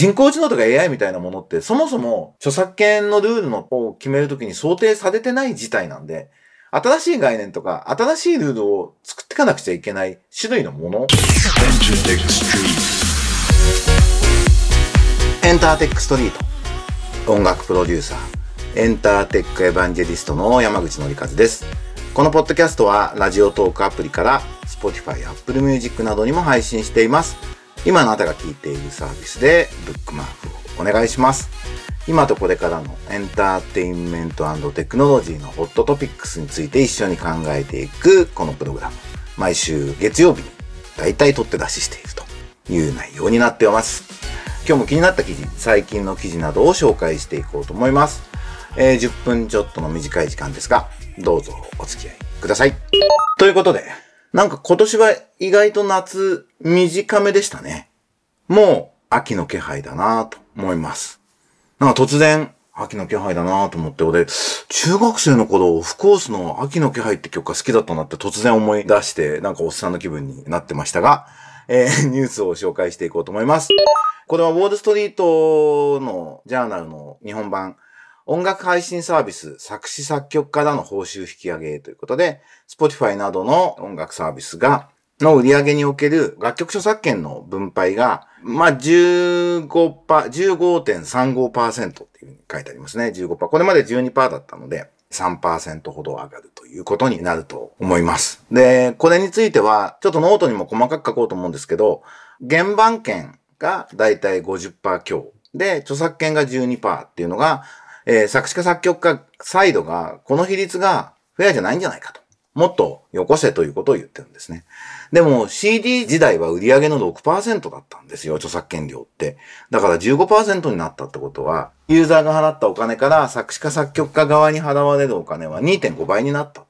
人工知能とか AI みたいなものってそもそも著作権のルールのを決めるときに想定されてない事態なんで、新しい概念とか新しいルールを作っていかなくちゃいけない種類のもの。エンターテックストリート。音楽プロデューサー、エンターテックエヴァンジェリストの山口のりかずです。このポッドキャストはラジオトークアプリから Spotify、Apple Music などにも配信しています。今あなたが聞いているサービスでブックマークをお願いします。今とこれからのエンターテインメントテクノロジーのホットトピックスについて一緒に考えていくこのプログラム。毎週月曜日に大体取って出ししているという内容になっております。今日も気になった記事、最近の記事などを紹介していこうと思います。えー、10分ちょっとの短い時間ですが、どうぞお付き合いください。ということで、なんか今年は意外と夏短めでしたね。もう秋の気配だなと思います。なんか突然秋の気配だなと思って、俺、中学生の頃、オフコースの秋の気配って曲が好きだったなって突然思い出して、なんかおっさんの気分になってましたが、えー、ニュースを紹介していこうと思います。これはウォールストリートのジャーナルの日本版、音楽配信サービス、作詞作曲からの報酬引き上げということで、Spotify などの音楽サービスが、の売り上げにおける楽曲著作権の分配が、まあ、15%、15.35%っていうふうに書いてありますね。15%。これまで12%だったので、3%ほど上がるということになると思います。で、これについては、ちょっとノートにも細かく書こうと思うんですけど、原版権がだいたい50%強で、著作権が12%っていうのが、えー、作詞家作曲家サイドが、この比率がフェアじゃないんじゃないかと。もっとよこせということを言ってるんですね。でも CD 時代は売り上げの6%だったんですよ、著作権料って。だから15%になったってことは、ユーザーが払ったお金から作詞家作曲家側に払われるお金は2.5倍になった。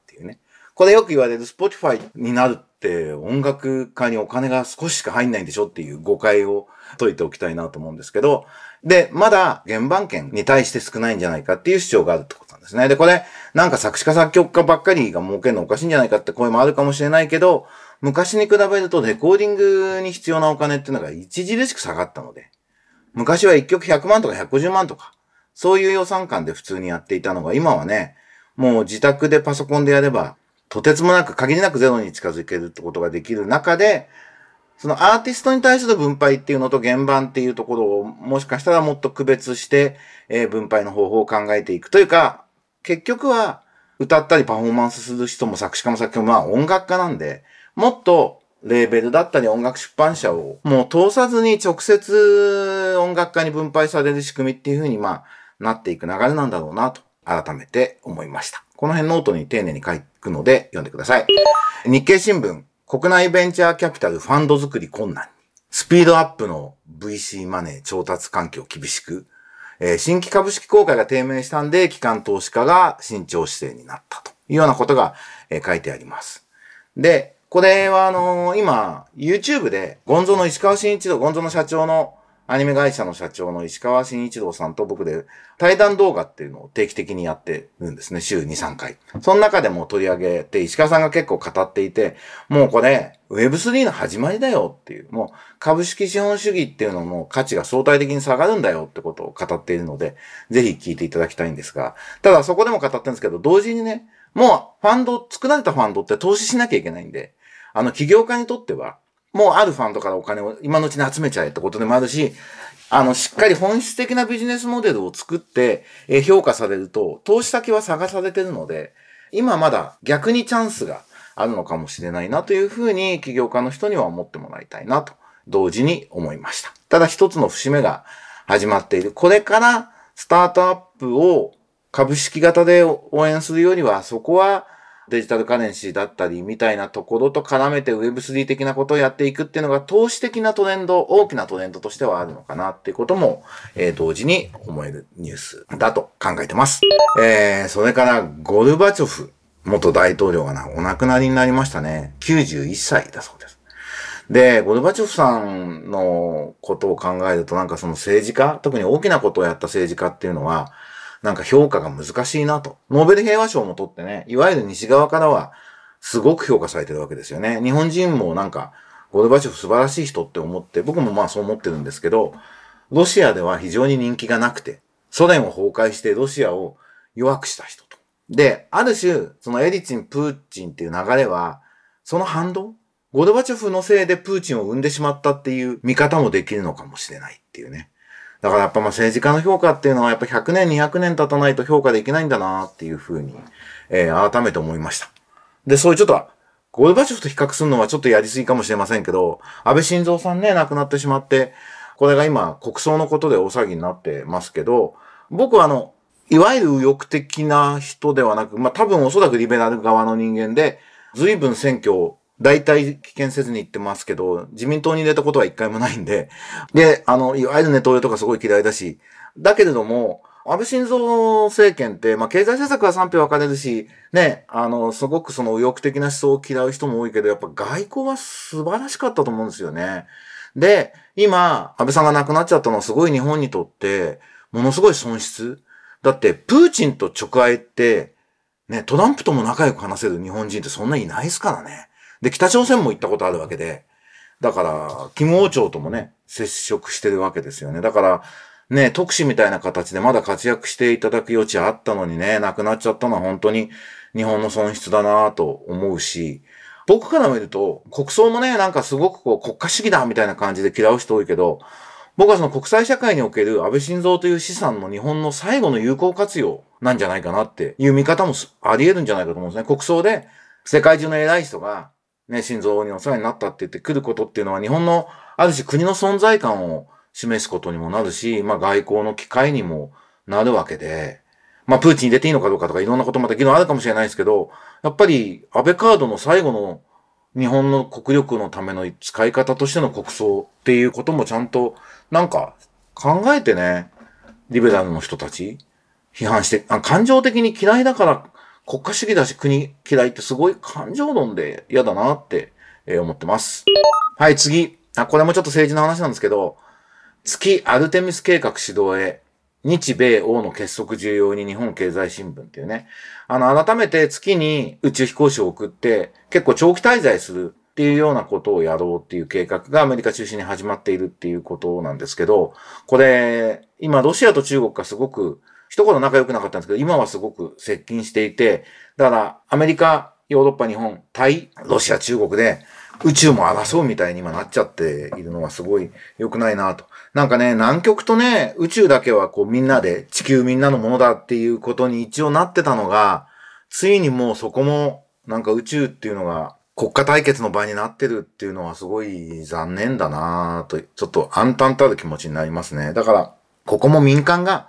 これよく言われる Spotify になるって音楽家にお金が少ししか入んないんでしょっていう誤解を解いておきたいなと思うんですけど、で、まだ原版権に対して少ないんじゃないかっていう主張があるってことなんですね。で、これ、なんか作詞家作曲家ばっかりが儲けるのおかしいんじゃないかって声もあるかもしれないけど、昔に比べるとレコーディングに必要なお金っていうのが著しく下がったので、昔は1曲100万とか150万とか、そういう予算感で普通にやっていたのが、今はね、もう自宅でパソコンでやれば、とてつもなく限りなくゼロに近づけるってことができる中で、そのアーティストに対する分配っていうのと原盤っていうところをもしかしたらもっと区別して、えー、分配の方法を考えていくというか、結局は歌ったりパフォーマンスする人も作詞家も作曲もまあ音楽家なんで、もっとレーベルだったり音楽出版社をもう通さずに直接音楽家に分配される仕組みっていう風にまあなっていく流れなんだろうなと改めて思いました。この辺ノートに丁寧に書いくので読んでください。日経新聞国内ベンチャーキャピタルファンド作り困難。スピードアップの VC マネー調達環境厳しく、えー、新規株式公開が低迷したんで、機関投資家が慎重姿勢になったというようなことが、えー、書いてあります。で、これはあのー、今、YouTube で、ゴンゾの石川慎一郎、ゴンゾの社長のアニメ会社の社長の石川慎一郎さんと僕で対談動画っていうのを定期的にやってるんですね。週2、3回。その中でも取り上げて、石川さんが結構語っていて、もうこれ、Web3 の始まりだよっていう、もう株式資本主義っていうのの価値が相対的に下がるんだよってことを語っているので、ぜひ聞いていただきたいんですが、ただそこでも語ってるんですけど、同時にね、もうファンド、作られたファンドって投資しなきゃいけないんで、あの起業家にとっては、もうあるファンドからお金を今のうちに集めちゃえってことでもあるし、あの、しっかり本質的なビジネスモデルを作って、評価されると、投資先は探されてるので、今まだ逆にチャンスがあるのかもしれないなというふうに起業家の人には思ってもらいたいなと同時に思いました。ただ一つの節目が始まっている。これからスタートアップを株式型で応援するよりは、そこはデジタルカレンシーだったりみたいなところと絡めて Web3 的なことをやっていくっていうのが投資的なトレンド、大きなトレンドとしてはあるのかなっていうことも、えー、同時に思えるニュースだと考えてます。えー、それからゴルバチョフ元大統領がな、お亡くなりになりましたね。91歳だそうです。で、ゴルバチョフさんのことを考えるとなんかその政治家、特に大きなことをやった政治家っていうのは、なんか評価が難しいなと。ノーベル平和賞も取ってね、いわゆる西側からはすごく評価されてるわけですよね。日本人もなんか、ゴルバチョフ素晴らしい人って思って、僕もまあそう思ってるんですけど、ロシアでは非常に人気がなくて、ソ連を崩壊してロシアを弱くした人と。で、ある種、そのエリツィン、プーチンっていう流れは、その反動ゴルバチョフのせいでプーチンを生んでしまったっていう見方もできるのかもしれないっていうね。だからやっぱまあ政治家の評価っていうのはやっぱ100年、200年経たないと評価できないんだなっていうふうに、えー、改めて思いました。で、そういうちょっと、ゴルバチョフと比較するのはちょっとやりすぎかもしれませんけど、安倍晋三さんね、亡くなってしまって、これが今国葬のことで大騒ぎになってますけど、僕はあの、いわゆる右翼的な人ではなく、まあ多分おそらくリベラル側の人間で、随分選挙を大体危険せずに言ってますけど、自民党に入れたことは一回もないんで、で、あの、いわゆるネトウヨとかすごい嫌いだし、だけれども、安倍晋三政権って、まあ、経済政策は賛否分かれるし、ね、あの、すごくその右翼的な思想を嫌う人も多いけど、やっぱ外交は素晴らしかったと思うんですよね。で、今、安倍さんが亡くなっちゃったのはすごい日本にとって、ものすごい損失。だって、プーチンと直会って、ね、トランプとも仲良く話せる日本人ってそんないないですからね。で、北朝鮮も行ったことあるわけで、だから、金王朝ともね、接触してるわけですよね。だから、ね、特使みたいな形でまだ活躍していただく余地あったのにね、亡くなっちゃったのは本当に日本の損失だなと思うし、僕から見ると、国葬もね、なんかすごくこう国家主義だみたいな感じで嫌う人多いけど、僕はその国際社会における安倍晋三という資産の日本の最後の有効活用なんじゃないかなっていう見方もあり得るんじゃないかと思うんですね。国葬で世界中の偉い人がね、心臓にお世話になったって言って来ることっていうのは日本のある種国の存在感を示すことにもなるし、まあ外交の機会にもなるわけで、まあプーチン入れていいのかどうかとかいろんなことまた議論あるかもしれないですけど、やっぱり安倍カードの最後の日本の国力のための使い方としての国葬っていうこともちゃんとなんか考えてね、リベラルの人たち批判して、あ感情的に嫌いだから国家主義だし国嫌いってすごい感情論で嫌だなって、え思ってます。はい、次。あ、これもちょっと政治の話なんですけど、月アルテミス計画指導へ、日米欧の結束重要に日本経済新聞っていうね。あの、改めて月に宇宙飛行士を送って、結構長期滞在するっていうようなことをやろうっていう計画がアメリカ中心に始まっているっていうことなんですけど、これ、今ロシアと中国がすごく一頃仲良くなかったんですけど、今はすごく接近していて、だからアメリカ、ヨーロッパ、日本、対ロシア、中国で宇宙も争うみたいに今なっちゃっているのはすごい良くないなと。なんかね、南極とね、宇宙だけはこうみんなで地球みんなのものだっていうことに一応なってたのが、ついにもうそこもなんか宇宙っていうのが国家対決の場になってるっていうのはすごい残念だなと、ちょっと暗淡たる気持ちになりますね。だから、ここも民間が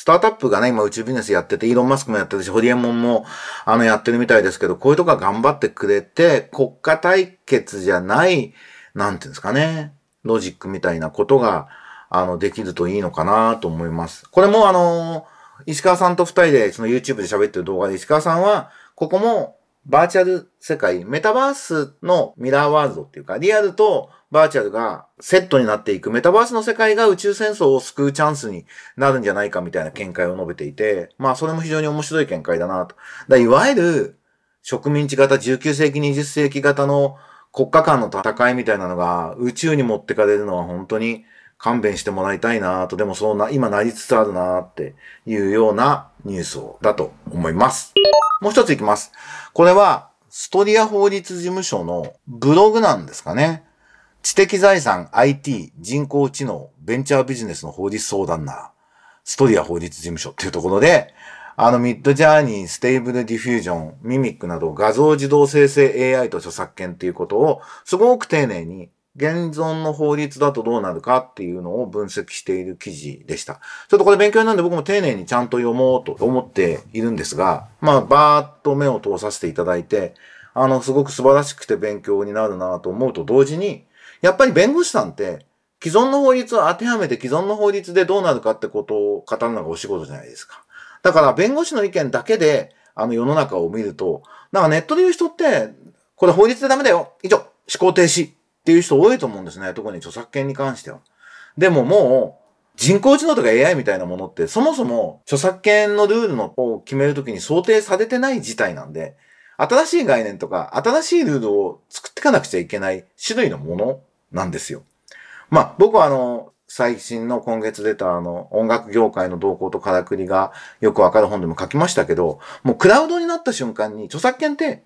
スタートアップがね、今宇宙ビジネスやってて、イーロン・マスクもやってるし、ホリエモンも、あの、やってるみたいですけど、こういうとこは頑張ってくれて、国家対決じゃない、なんていうんですかね、ロジックみたいなことが、あの、できるといいのかなと思います。これもあの、石川さんと二人で、その YouTube で喋ってる動画で、石川さんは、ここも、バーチャル世界、メタバースのミラーワールドっていうか、リアルとバーチャルがセットになっていくメタバースの世界が宇宙戦争を救うチャンスになるんじゃないかみたいな見解を述べていて、まあそれも非常に面白い見解だなと。だいわゆる植民地型19世紀20世紀型の国家間の戦いみたいなのが宇宙に持ってかれるのは本当に勘弁してもらいたいなと、でもそうな、今なりつつあるなっていうようなニュースをだと思います。もう一ついきます。これは STORIA 法律事務所のブログなんですかね。知的財産、IT、人工知能、ベンチャービジネスの法律相談な、 STORIA 法律事務所っていうところで、あの Midjourney、Stable Diffusion、mimic など画像自動生成 AI と著作権っていうことをすごく丁寧に現存の法律だとどうなるかっていうのを分析している記事でした。ちょっとこれ勉強なんで僕も丁寧にちゃんと読もうと思っているんですが、まあ、バーッと目を通させていただいて、あの、すごく素晴らしくて勉強になるなと思うと同時に、やっぱり弁護士さんって、既存の法律を当てはめて既存の法律でどうなるかってことを語るのがお仕事じゃないですか。だから弁護士の意見だけで、あの世の中を見ると、なんかネットで言う人って、これ法律でダメだよ以上思考停止っていう人多いと思うんですね。特に著作権に関しては。でももう、人工知能とか AI みたいなものって、そもそも著作権のルールのを決めるときに想定されてない事態なんで、新しい概念とか、新しいルールを作っていかなくちゃいけない種類のものなんですよ。まあ、僕はあの、最新の今月出たあの、音楽業界の動向とからくりがよくわかる本でも書きましたけど、もうクラウドになった瞬間に著作権って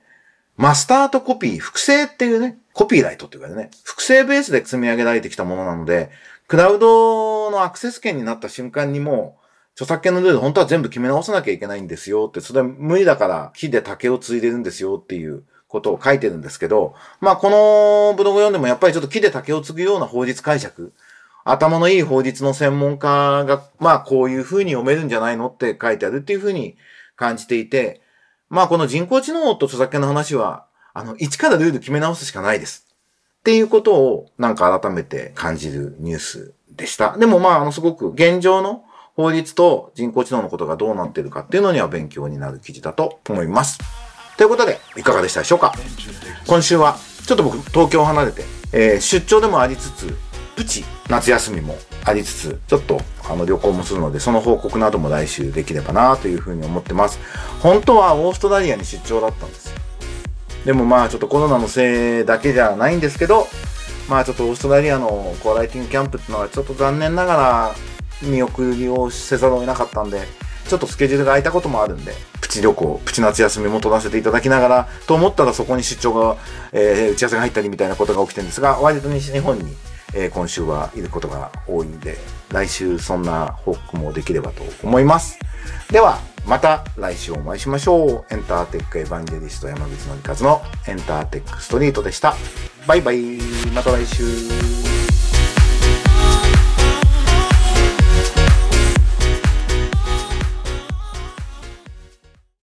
マスターとコピー、複製っていうね、コピーライトっていうかね、複製ベースで積み上げられてきたものなので、クラウドのアクセス権になった瞬間にも、著作権のルール本当は全部決め直さなきゃいけないんですよって、それは無理だから木で竹を継いでるんですよっていうことを書いてるんですけど、まあこのブログ読んでもやっぱりちょっと木で竹を継ぐような法律解釈、頭のいい法律の専門家が、まあこういう風に読めるんじゃないのって書いてあるっていう風に感じていて、まあこの人工知能と著作権の話は、あの、一からルール決め直すしかないです。っていうことをなんか改めて感じるニュースでした。でもまあ、あの、すごく現状の法律と人工知能のことがどうなっているかっていうのには勉強になる記事だと思います。ということで、いかがでしたでしょうか？今週は、ちょっと僕、東京を離れて、えー、出張でもありつつ、プチ夏休みもありつつ、ちょっとあの旅行もするので、その報告なども来週できればなというふうに思ってます。本当はオーストラリアに出張だったんですよ。でもまあちょっとコロナのせいだけじゃないんですけど、まあちょっとオーストラリアのコアライティングキャンプっていうのはちょっと残念ながら見送りをせざるを得なかったんで、ちょっとスケジュールが空いたこともあるんで、プチ旅行、プチ夏休みも取らせていただきながら、と思ったらそこに出張が、えー、打ち合わせが入ったりみたいなことが起きてるんですが、割と西日本にえー、今週はいることが多いんで、来週そんな報告もできればと思います。では、また来週お会いしましょう。エンターテックエヴァンジェリスト山口のりかずのエンターテックストリートでした。バイバイ。また来週。